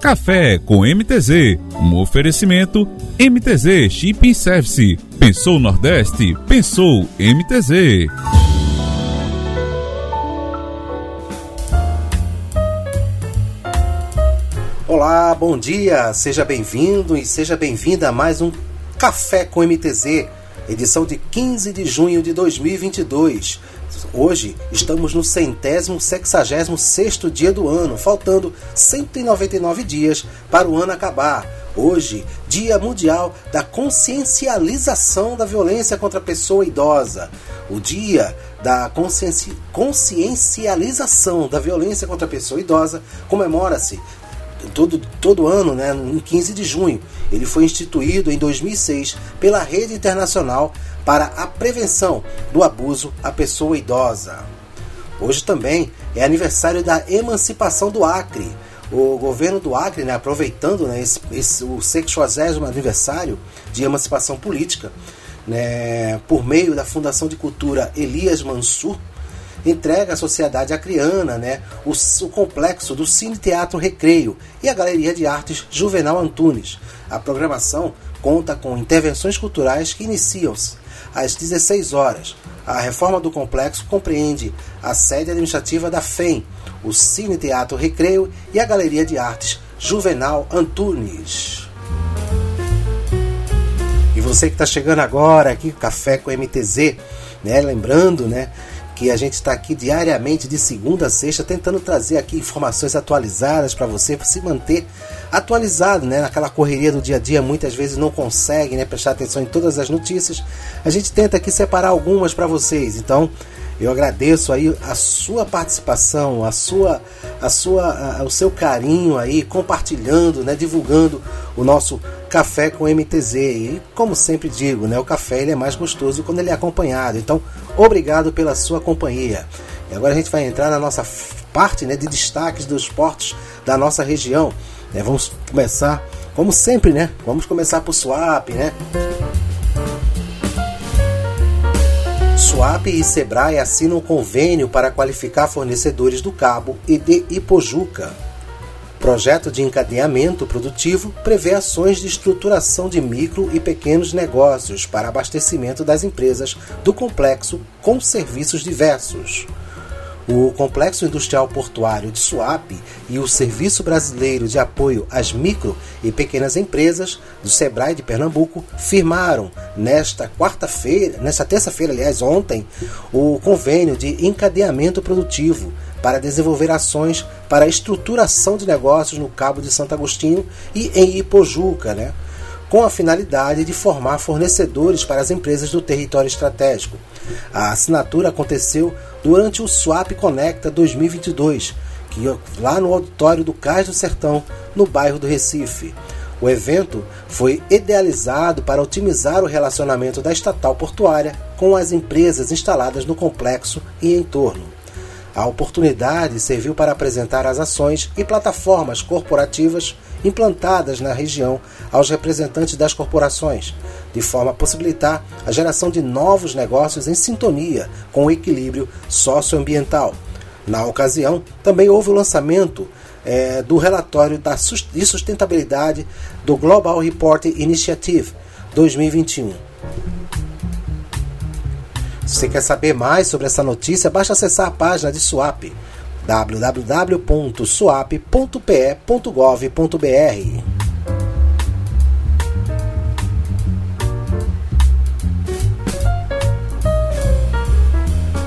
Café com MTZ, um oferecimento MTZ Shipping Service. Pensou Nordeste? Pensou MTZ. Olá, bom dia, seja bem-vindo e seja bem-vinda a mais um Café com MTZ, edição de 15 de junho de 2022. Hoje estamos no centésimo sexagésimo sexto dia do ano, faltando 199 dias para o ano acabar. Hoje, Dia Mundial da Consciencialização da Violência contra a Pessoa Idosa. O Dia da conscienci... Consciencialização da Violência contra a Pessoa Idosa comemora-se todo, todo ano, né, em 15 de junho. Ele foi instituído em 2006 pela Rede Internacional para a Prevenção do Abuso à Pessoa Idosa. Hoje também é aniversário da emancipação do Acre. O governo do Acre, né, aproveitando né, esse, esse, o 60 aniversário de emancipação política, né, por meio da Fundação de Cultura Elias Mansur, entrega à sociedade acriana né, o, o complexo do Cine Teatro Recreio e a Galeria de Artes Juvenal Antunes. A programação conta com intervenções culturais que iniciam-se às 16 horas. A reforma do complexo compreende a sede administrativa da FEM, o Cine Teatro Recreio e a Galeria de Artes Juvenal Antunes. E você que está chegando agora aqui, Café com MTZ, né? Lembrando, né? Que a gente está aqui diariamente, de segunda a sexta, tentando trazer aqui informações atualizadas para você, para se manter atualizado, né? Naquela correria do dia a dia, muitas vezes não consegue né, prestar atenção em todas as notícias. A gente tenta aqui separar algumas para vocês. Então, eu agradeço aí a sua participação, a sua, a sua, a, o seu carinho aí, compartilhando, né, divulgando o nosso café com MTZ. E como sempre digo, né, o café ele é mais gostoso quando ele é acompanhado. Então, obrigado pela sua companhia. E agora a gente vai entrar na nossa parte, né, de destaques dos portos da nossa região. Né, vamos começar, como sempre, né? Vamos começar por Swap, né? Swap e Sebrae assinam convênio para qualificar fornecedores do Cabo e de Ipojuca. Projeto de encadeamento produtivo prevê ações de estruturação de micro e pequenos negócios para abastecimento das empresas do complexo com serviços diversos. O Complexo Industrial Portuário de Suape e o Serviço Brasileiro de Apoio às Micro e Pequenas Empresas do Sebrae de Pernambuco firmaram nesta quarta-feira, nesta terça-feira, aliás, ontem, o convênio de encadeamento produtivo para desenvolver ações para a estruturação de negócios no Cabo de Santo Agostinho e em Ipojuca, né? Com a finalidade de formar fornecedores para as empresas do território estratégico. A assinatura aconteceu durante o Swap Conecta 2022, que lá no auditório do Cais do Sertão, no bairro do Recife. O evento foi idealizado para otimizar o relacionamento da estatal portuária com as empresas instaladas no complexo e em torno. A oportunidade serviu para apresentar as ações e plataformas corporativas implantadas na região aos representantes das corporações, de forma a possibilitar a geração de novos negócios em sintonia com o equilíbrio socioambiental. Na ocasião, também houve o lançamento é, do relatório da, de sustentabilidade do Global Report Initiative 2021. Se você quer saber mais sobre essa notícia, basta acessar a página de Swap www.suap.pe.gov.br.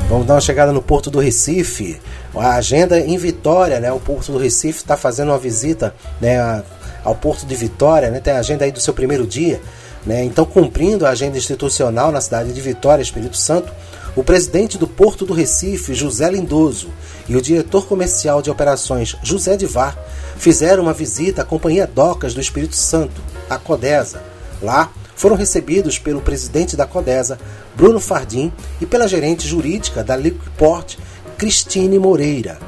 Vamos dar uma chegada no Porto do Recife. A agenda em Vitória, né? O Porto do Recife está fazendo uma visita né, ao Porto de Vitória, né? Tem a agenda aí do seu primeiro dia. Né? Então, cumprindo a agenda institucional na cidade de Vitória, Espírito Santo, o presidente do Porto do Recife, José Lindoso, e o diretor comercial de operações, José Divar, fizeram uma visita à Companhia Docas do Espírito Santo, a Codesa. Lá, foram recebidos pelo presidente da Codesa, Bruno Fardim, e pela gerente jurídica da Liquiport, Cristine Moreira.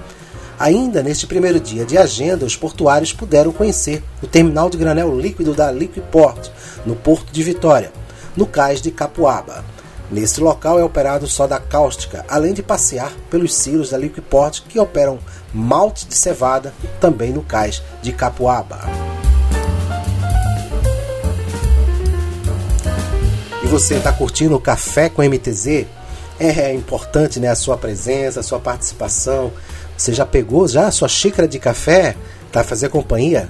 Ainda neste primeiro dia de agenda, os portuários puderam conhecer o terminal de granel líquido da Liquiport, no Porto de Vitória, no cais de Capuaba. Nesse local é operado só da cáustica, além de passear pelos silos da Liquiport que operam malte de cevada também no cais de Capuaba. E você está curtindo o Café com MTZ? É importante né, a sua presença, a sua participação. Você já pegou já a sua xícara de café para fazer companhia?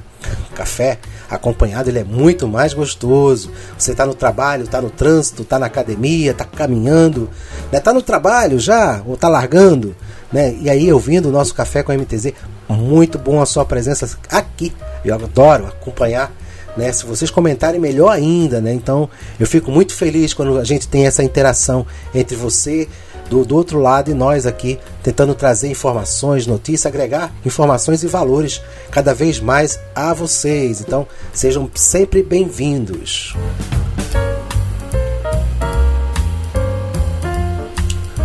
Café acompanhado ele é muito mais gostoso. Você está no trabalho, está no trânsito, está na academia, está caminhando, está né? No trabalho já ou está largando, né? E aí ouvindo o nosso café com a MTZ, muito bom a sua presença aqui. Eu adoro acompanhar. Né, se vocês comentarem melhor ainda, né? Então eu fico muito feliz quando a gente tem essa interação entre você do, do outro lado e nós aqui tentando trazer informações, notícias, agregar informações e valores cada vez mais a vocês. Então sejam sempre bem-vindos.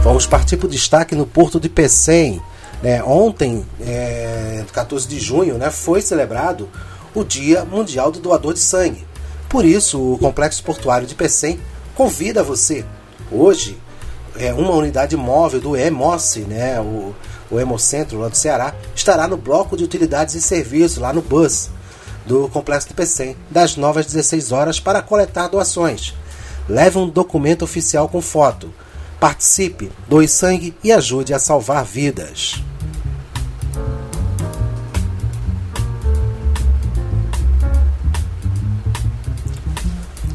Vamos partir para o destaque no Porto de Pecém. É, ontem, é, 14 de junho, né, foi celebrado o Dia Mundial do Doador de Sangue. Por isso, o Complexo Portuário de Pecém convida você, hoje, é, uma unidade móvel do EMOS, né, o, o Hemocentro lá do Ceará, estará no bloco de utilidades e serviços, lá no BUS, do Complexo do PCM, das 9 às 16 horas, para coletar doações. Leve um documento oficial com foto. Participe, doe sangue e ajude a salvar vidas.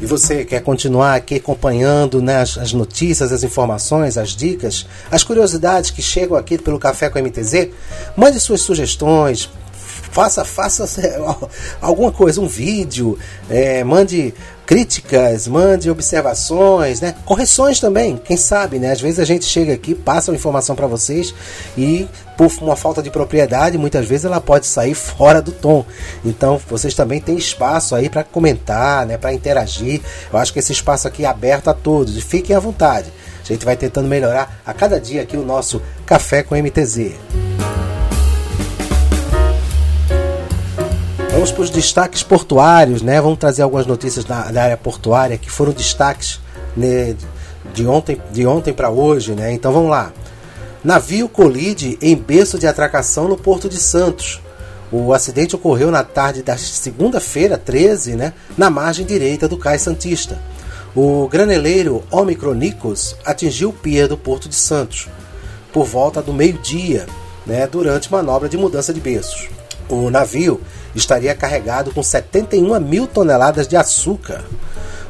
E você quer continuar aqui acompanhando né, as, as, notícias, as informações, as dicas, as curiosidades que chegam aqui pelo Café com a MTZ, mande suas sugestões, faça, faça alguma coisa, um vídeo, é, mande críticas, mande observações, né? Correções também, quem sabe, né? Às vezes a gente chega aqui, passa uma informação para vocês e por uma falta de propriedade, muitas vezes ela pode sair fora do tom. Então, vocês também têm espaço aí para comentar, né, para interagir. Eu acho que esse espaço aqui é aberto a todos e fiquem à vontade. A gente vai tentando melhorar a cada dia aqui o nosso café com MTZ. Vamos para os destaques portuários, né? Vamos trazer algumas notícias da, da área portuária que foram destaques né, de ontem, de ontem para hoje, né? Então vamos lá. Navio colide em berço de atracação no Porto de Santos. O acidente ocorreu na tarde da segunda-feira, 13, né, na margem direita do Cais Santista. O graneleiro Omicronicos atingiu o pier do Porto de Santos por volta do meio-dia, né, durante manobra de mudança de berços. O navio estaria carregado com 71 mil toneladas de açúcar,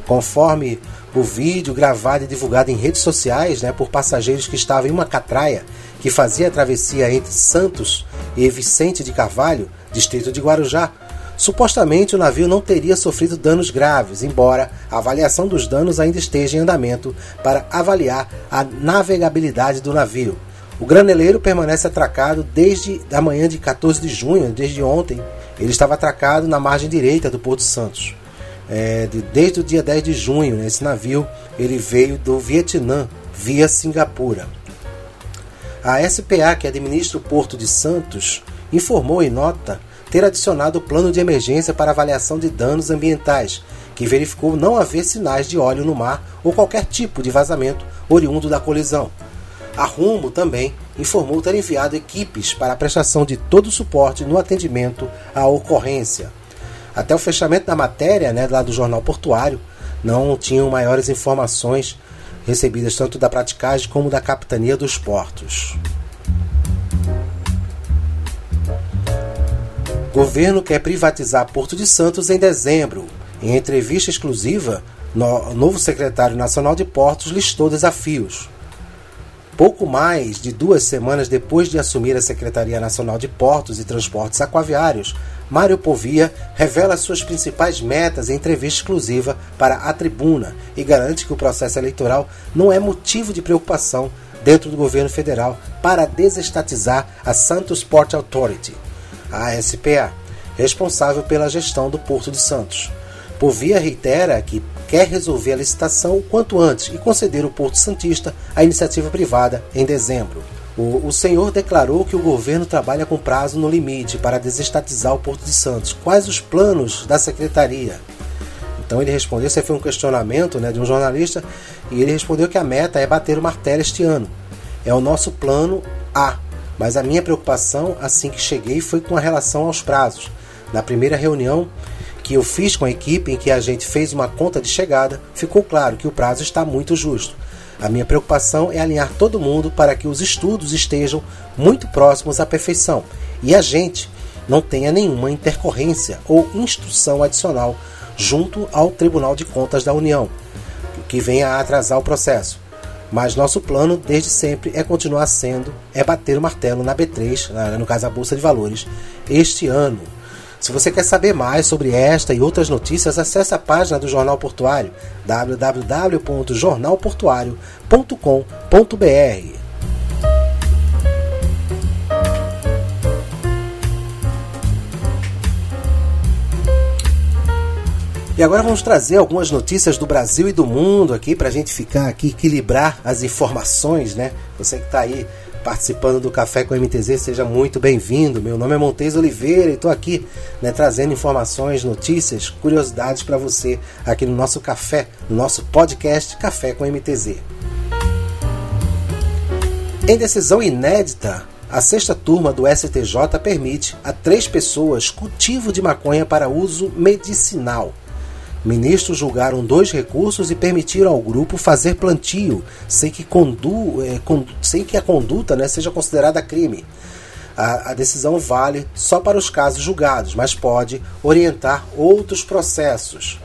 conforme o vídeo gravado e divulgado em redes sociais né, por passageiros que estavam em uma catraia que fazia a travessia entre Santos e Vicente de Carvalho, distrito de Guarujá. Supostamente o navio não teria sofrido danos graves, embora a avaliação dos danos ainda esteja em andamento para avaliar a navegabilidade do navio. O graneleiro permanece atracado desde a manhã de 14 de junho, desde ontem. Ele estava atracado na margem direita do Porto Santos. É, de, desde o dia 10 de junho, né, esse navio ele veio do Vietnã via Singapura. A SPA, que administra o Porto de Santos, informou em nota ter adicionado o plano de emergência para avaliação de danos ambientais, que verificou não haver sinais de óleo no mar ou qualquer tipo de vazamento oriundo da colisão. A Rumo também informou ter enviado equipes para a prestação de todo o suporte no atendimento à ocorrência. Até o fechamento da matéria, né, lá do jornal portuário, não tinham maiores informações recebidas tanto da praticagem como da capitania dos portos. Governo quer privatizar Porto de Santos em dezembro. Em entrevista exclusiva, o novo secretário nacional de Portos listou desafios. Pouco mais de duas semanas depois de assumir a Secretaria Nacional de Portos e Transportes Aquaviários, Mário Povia revela suas principais metas em entrevista exclusiva para a Tribuna e garante que o processo eleitoral não é motivo de preocupação dentro do governo federal para desestatizar a Santos Port Authority, a SPA, responsável pela gestão do Porto de Santos. Povia reitera que quer resolver a licitação o quanto antes e conceder o Porto Santista à iniciativa privada em dezembro. O, senhor declarou que o governo trabalha com prazo no limite para desestatizar o Porto de Santos. Quais os planos da secretaria? Então ele respondeu, esse foi um questionamento né, de um jornalista, e ele respondeu que a meta é bater o martelo este ano. É o nosso plano A. Mas a minha preocupação, assim que cheguei, foi com a relação aos prazos. Na primeira reunião que eu fiz com a equipe, em que a gente fez uma conta de chegada, ficou claro que o prazo está muito justo. A minha preocupação é alinhar todo mundo para que os estudos estejam muito próximos à perfeição e a gente não tenha nenhuma intercorrência ou instrução adicional junto ao Tribunal de Contas da União, que venha a atrasar o processo. Mas nosso plano, desde sempre, é continuar sendo, é bater o martelo na B3, no caso a Bolsa de Valores, este ano. Se você quer saber mais sobre esta e outras notícias, acesse a página do Jornal Portuário www.jornalportuário.com.br. E agora vamos trazer algumas notícias do Brasil e do mundo aqui para a gente ficar aqui, equilibrar as informações, né? Você que está aí participando do Café com MTZ, seja muito bem-vindo. Meu nome é Montes Oliveira e estou aqui né, trazendo informações, notícias, curiosidades para você aqui no nosso café, no nosso podcast Café com MTZ. Em decisão inédita, a sexta turma do STJ permite a três pessoas cultivo de maconha para uso medicinal. Ministros julgaram dois recursos e permitiram ao grupo fazer plantio sem que, condu, é, con, sem que a conduta né, seja considerada crime. A, a, decisão vale só para os casos julgados, mas pode orientar outros processos.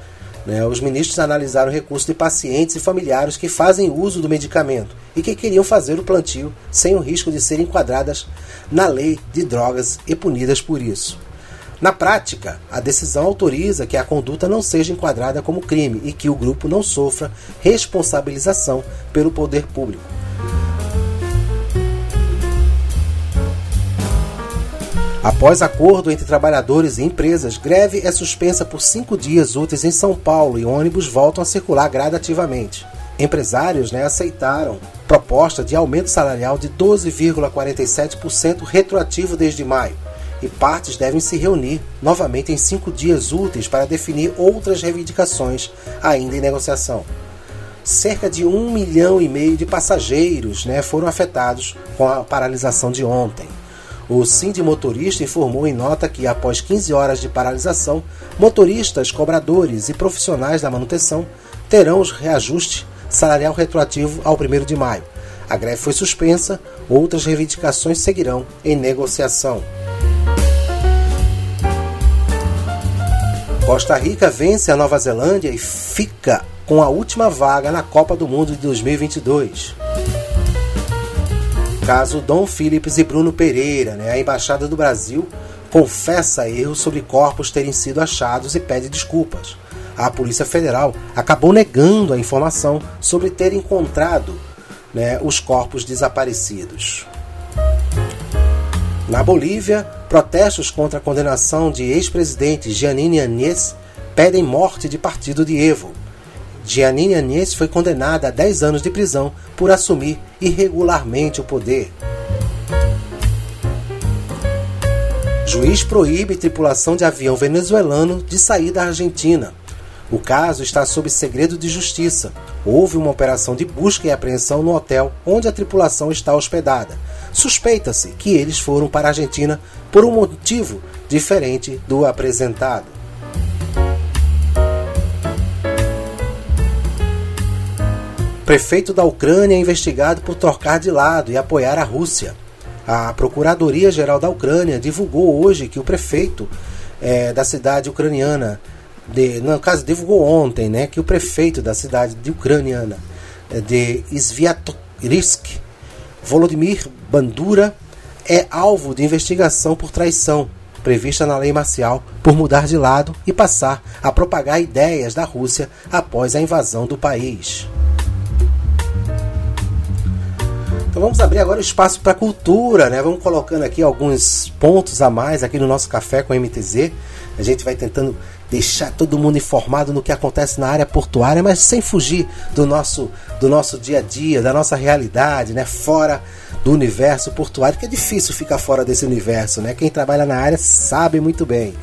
Né? Os ministros analisaram o recurso de pacientes e familiares que fazem uso do medicamento e que queriam fazer o plantio sem o risco de serem enquadradas na lei de drogas e punidas por isso. Na prática, a decisão autoriza que a conduta não seja enquadrada como crime e que o grupo não sofra responsabilização pelo poder público. Após acordo entre trabalhadores e empresas, greve é suspensa por cinco dias úteis em São Paulo e ônibus voltam a circular gradativamente. Empresários né, aceitaram proposta de aumento salarial de 12,47% retroativo desde maio e partes devem se reunir novamente em cinco dias úteis para definir outras reivindicações ainda em negociação. Cerca de um milhão e meio de passageiros né, foram afetados com a paralisação de ontem. O Sind Motorista informou em nota que, após 15 horas de paralisação, motoristas, cobradores e profissionais da manutenção terão os reajuste salarial retroativo ao 1 de maio. A greve foi suspensa, outras reivindicações seguirão em negociação. Costa Rica vence a Nova Zelândia e fica com a última vaga na Copa do Mundo de 2022. Caso Dom Phillips e Bruno Pereira, né, a Embaixada do Brasil confessa erros sobre corpos terem sido achados e pede desculpas. A Polícia Federal acabou negando a informação sobre ter encontrado né, os corpos desaparecidos. Na Bolívia, protestos contra a condenação de ex-presidente Giannini Agnès pedem morte de partido de Evo. Giannini Agnès foi condenada a 10 anos de prisão por assumir irregularmente o poder. Juiz proíbe tripulação de avião venezuelano de sair da Argentina. O caso está sob segredo de justiça. Houve uma operação de busca e apreensão no hotel onde a tripulação está hospedada suspeita-se que eles foram para a Argentina por um motivo diferente do apresentado. Prefeito da Ucrânia é investigado por trocar de lado e apoiar a Rússia. A Procuradoria-Geral da Ucrânia divulgou hoje que o prefeito é, da cidade ucraniana, de, no caso, divulgou ontem, né, que o prefeito da cidade de ucraniana de Sviatorysk, Volodymyr Bandura é alvo de investigação por traição, prevista na lei marcial, por mudar de lado e passar a propagar ideias da Rússia após a invasão do país. Então vamos abrir agora o espaço para cultura, né? Vamos colocando aqui alguns pontos a mais aqui no nosso café com MTZ. A gente vai tentando deixar todo mundo informado no que acontece na área portuária, mas sem fugir do nosso, do nosso dia a dia, da nossa realidade, né? fora do universo portuário, que é difícil ficar fora desse universo. Né? Quem trabalha na área sabe muito bem.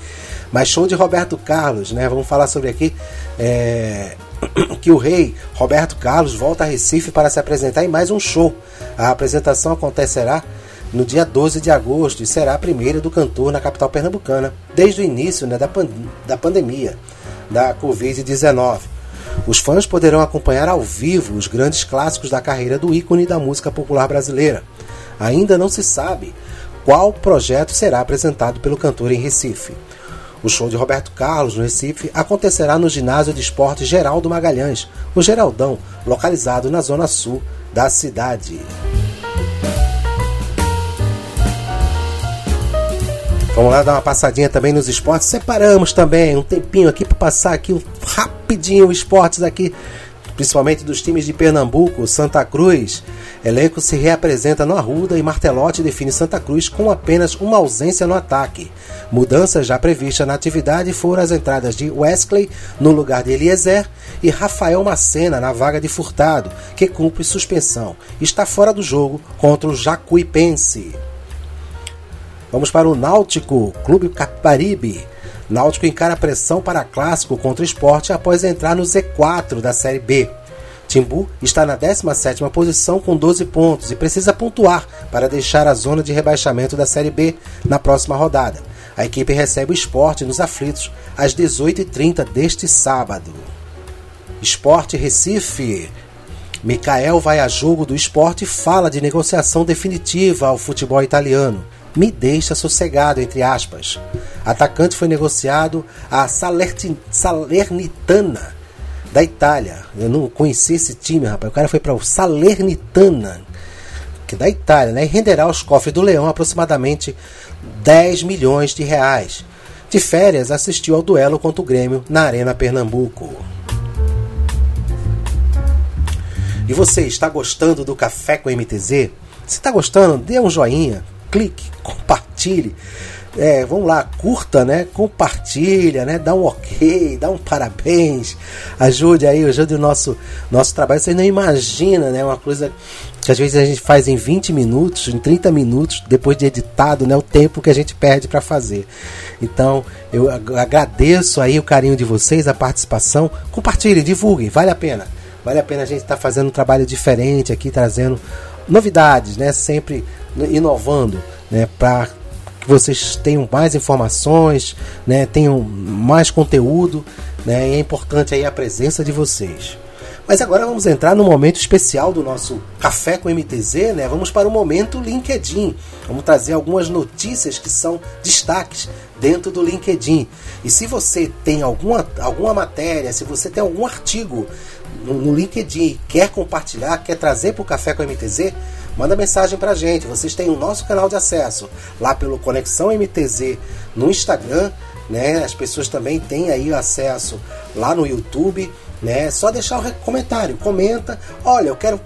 Mas show de Roberto Carlos, né? Vamos falar sobre aqui é, que o rei Roberto Carlos volta a Recife para se apresentar em mais um show. A apresentação acontecerá no dia 12 de agosto e será a primeira do cantor na capital pernambucana, desde o início né, da, pan da pandemia da Covid-19. Os fãs poderão acompanhar ao vivo os grandes clássicos da carreira do ícone da música popular brasileira. Ainda não se sabe qual projeto será apresentado pelo cantor em Recife. O show de Roberto Carlos no Recife acontecerá no Ginásio de Esportes Geraldo Magalhães, o Geraldão, localizado na zona sul da cidade. Vamos lá dar uma passadinha também nos esportes. Separamos também um tempinho aqui para passar aqui rapidinho os esportes aqui, principalmente dos times de Pernambuco, Santa Cruz. Elenco se reapresenta no Arruda e Martelotti define Santa Cruz com apenas uma ausência no ataque. Mudanças já previstas na atividade foram as entradas de Wesley no lugar de Eliezer e Rafael Macena na vaga de Furtado, que cumpre suspensão. Está fora do jogo contra o Jacuipense. Vamos para o Náutico, Clube Caparibe. Náutico encara pressão para clássico contra o esporte após entrar no Z4 da Série B. Timbu está na 17ª posição com 12 pontos e precisa pontuar para deixar a zona de rebaixamento da Série B na próxima rodada. A equipe recebe o esporte nos aflitos às 18h30 deste sábado. Esporte Recife. Mikael vai a jogo do esporte e fala de negociação definitiva ao futebol italiano me deixa sossegado, entre aspas. Atacante foi negociado a Salernitana da Itália. Eu não conheci esse time, rapaz. O cara foi para o Salernitana, que é da Itália, né? E renderá aos cofres do Leão aproximadamente 10 milhões de reais. De férias, assistiu ao duelo contra o Grêmio na Arena Pernambuco. E você está gostando do Café com MTZ? Se está gostando, dê um joinha, clique, compartilhe. É, vamos lá, curta, né? Compartilha, né? Dá um ok, dá um parabéns. Ajude aí, ajude o nosso, nosso trabalho. Você não imagina, né? Uma coisa que às vezes a gente faz em 20 minutos, em 30 minutos, depois de editado, né? O tempo que a gente perde para fazer. Então, eu agradeço aí o carinho de vocês, a participação. Compartilhem, divulguem, vale a pena. Vale a pena a gente estar tá fazendo um trabalho diferente aqui, trazendo novidades, né? Sempre inovando, né? Para que vocês tenham mais informações, né? Tenham mais conteúdo, né? E é importante aí a presença de vocês. Mas agora vamos entrar no momento especial do nosso Café com MTZ, né? Vamos para o momento LinkedIn. Vamos trazer algumas notícias que são destaques dentro do LinkedIn. E se você tem alguma, alguma matéria, se você tem algum artigo no, no LinkedIn quer compartilhar, quer trazer para o Café com MTZ, manda mensagem para a gente. Vocês têm o nosso canal de acesso lá pelo Conexão MTZ no Instagram, né? As pessoas também têm aí acesso lá no YouTube, né? É só deixar o comentário, comenta. Olha, eu quero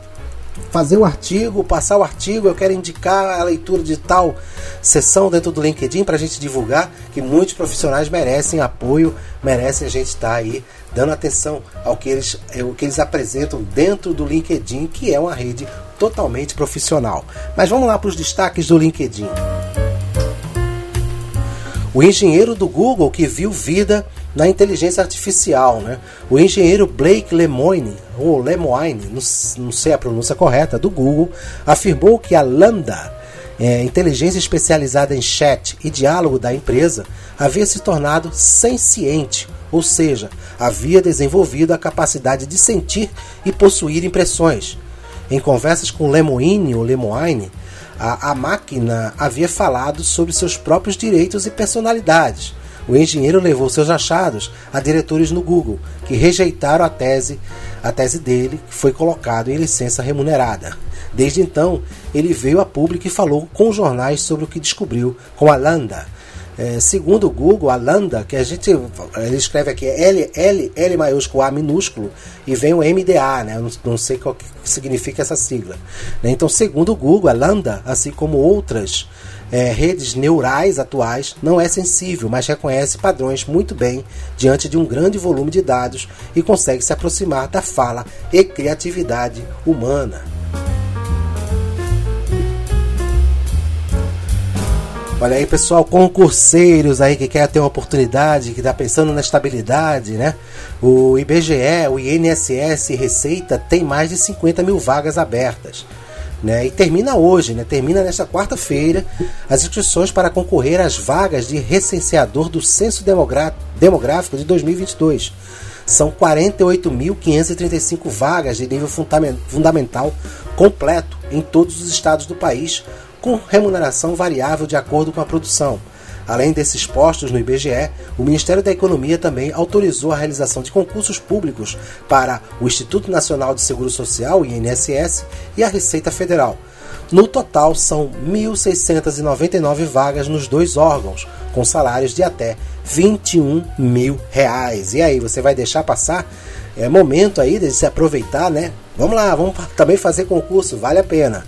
fazer o artigo, passar o artigo, eu quero indicar a leitura de tal sessão dentro do LinkedIn para a gente divulgar, que muitos profissionais merecem apoio, merecem a gente estar tá aí dando atenção ao que eles, ao é, que eles apresentam dentro do LinkedIn, que é uma rede totalmente profissional. Mas vamos lá para os destaques do LinkedIn. O engenheiro do Google que viu vida na inteligência artificial, né? O engenheiro Blake Lemoine, ou Lemoine, não, não sei a pronúncia correta, do Google, afirmou que a Lambda, é, inteligência especializada em chat e diálogo da empresa, havia se tornado senciente, ou seja, havia desenvolvido a capacidade de sentir e possuir impressões. Em conversas com Lemoine ou Lemoine, a, a máquina havia falado sobre seus próprios direitos e personalidades. O engenheiro levou seus achados a diretores no Google, que rejeitaram a tese, a tese dele, que foi colocado em licença remunerada. Desde então, ele veio a público e falou com jornais sobre o que descobriu com a Landa, é, segundo o Google, a Lambda, que a gente ele escreve aqui L, L, L maiúsculo, A minúsculo, e vem o MDA, né? Não, sei o que significa essa sigla. Né? Então, segundo o Google, a Lambda, assim como outras é, redes neurais atuais, não é sensível, mas reconhece padrões muito bem diante de um grande volume de dados e consegue se aproximar da fala e criatividade humana. Olha aí, pessoal, concurseiros aí que quer ter uma oportunidade, que está pensando na estabilidade, né? O IBGE, o INSS Receita tem mais de 50 mil vagas abertas. Né? E termina hoje, né? termina nesta quarta-feira, as inscrições para concorrer às vagas de recenseador do Censo Demográfico de 2022. São 48.535 vagas de nível fundamental completo em todos os estados do país, com remuneração variável de acordo com a produção. Além desses postos no IBGE, o Ministério da Economia também autorizou a realização de concursos públicos para o Instituto Nacional de Seguro Social, INSS, e a Receita Federal. No total, são 1.699 vagas nos dois órgãos, com salários de até 21 mil reais. E aí, você vai deixar passar? É momento aí de se aproveitar, né? Vamos lá, vamos também fazer concurso, vale a pena.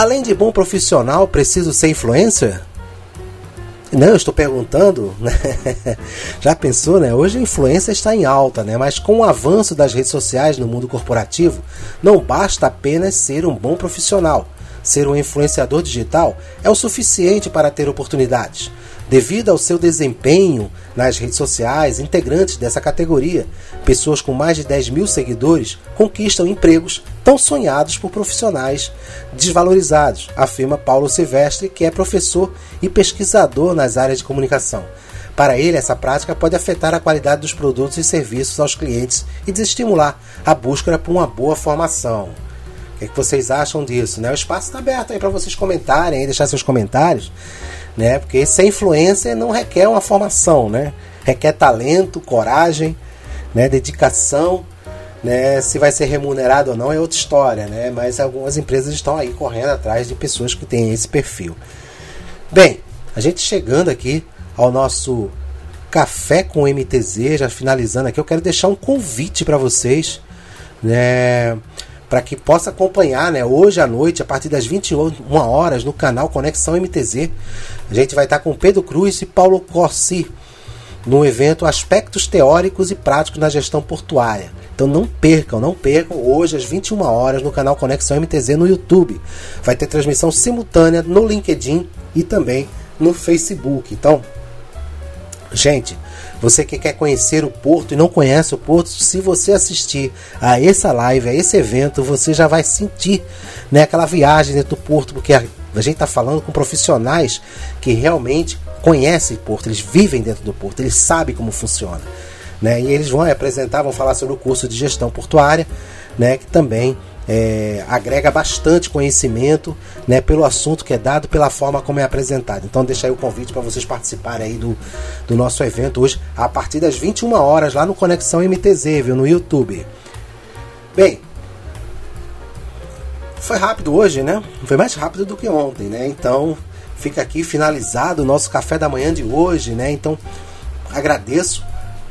Além de bom profissional, preciso ser influencer? Não, eu estou perguntando, né? Já pensou, né? Hoje a influência está em alta, né? Mas com o avanço das redes sociais no mundo corporativo, não basta apenas ser um bom profissional. Ser um influenciador digital é o suficiente para ter oportunidades. Devido ao seu desempenho nas redes sociais, integrantes dessa categoria, pessoas com mais de 10 mil seguidores, conquistam empregos tão sonhados por profissionais desvalorizados, afirma Paulo Silvestre, que é professor e pesquisador nas áreas de comunicação. Para ele, essa prática pode afetar a qualidade dos produtos e serviços aos clientes e desestimular a busca por uma boa formação. O que, é que vocês acham disso? Né? O espaço está aberto para vocês comentarem, deixar seus comentários né? Porque ser influencer não requer uma formação, né? Requer talento, coragem, né? Dedicação, né? Se vai ser remunerado ou não é outra história, né? Mas algumas empresas estão aí correndo atrás de pessoas que têm esse perfil. Bem, a gente chegando aqui ao nosso café com MTZ, já finalizando aqui, eu quero deixar um convite para vocês, né? para que possa acompanhar, né, hoje à noite, a partir das 21 horas, no canal Conexão MTZ. A gente vai estar com Pedro Cruz e Paulo Corsi no evento Aspectos Teóricos e Práticos na Gestão Portuária. Então não percam, não percam, hoje às 21 horas no canal Conexão MTZ no YouTube. Vai ter transmissão simultânea no LinkedIn e também no Facebook. Então, gente, você que quer conhecer o Porto e não conhece o Porto, se você assistir a essa live, a esse evento, você já vai sentir né, aquela viagem dentro do Porto, porque a, gente está falando com profissionais que realmente conhecem Porto, eles vivem dentro do Porto, eles sabem como funciona. Né? E eles vão apresentar, vão falar sobre o curso de gestão portuária, né, que também é, agrega bastante conhecimento né, pelo assunto que é dado, pela forma como é apresentado. Então deixa aí o convite para vocês participarem aí do, do nosso evento hoje, a partir das 21 horas, lá no Conexão MTZ, viu, no YouTube. Bem, foi rápido hoje, né? Foi mais rápido do que ontem, né? Então fica aqui finalizado o nosso café da manhã de hoje, né? Então agradeço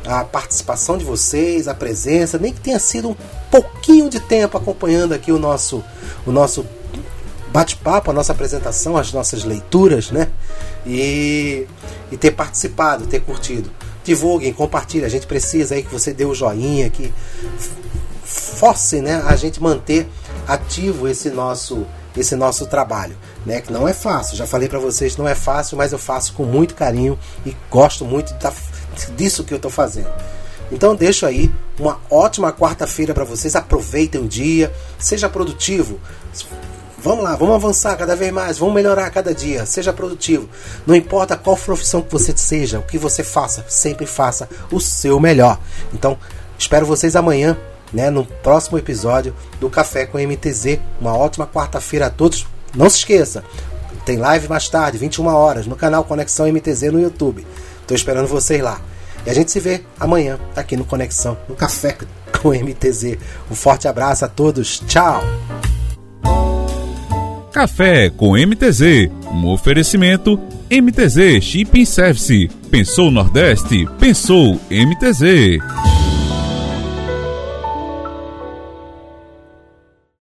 a participação de vocês, a presença, nem que tenha sido um pouquinho de tempo acompanhando aqui o nosso, o nosso bate-papo, a nossa apresentação, as nossas leituras, né? E, e ter participado, ter curtido. Divulguem, compartilhem. A gente precisa aí que você dê o joinha, que force né, a gente manter ativo esse nosso esse nosso trabalho, né? Que não é fácil. Já falei para vocês, não é fácil, mas eu faço com muito carinho e gosto muito de tá disso que eu estou fazendo. Então deixo aí uma ótima quarta-feira para vocês. Aproveitem o dia, seja produtivo. Vamos lá, vamos avançar cada vez mais, vamos melhorar cada dia. Seja produtivo. Não importa qual profissão que você seja, o que você faça, sempre faça o seu melhor. Então, espero vocês amanhã, né, no próximo episódio do Café com MTZ. Uma ótima quarta-feira a todos. Não se esqueça, tem live mais tarde, 21 horas, no canal Conexão MTZ no YouTube. Estou esperando vocês lá. E a gente se vê amanhã aqui no Conexão, no Café com MTZ. Um forte abraço a todos. Tchau. Café com MTZ. Um oferecimento MTZ Shipping Service. Pensou Nordeste? Pensou MTZ.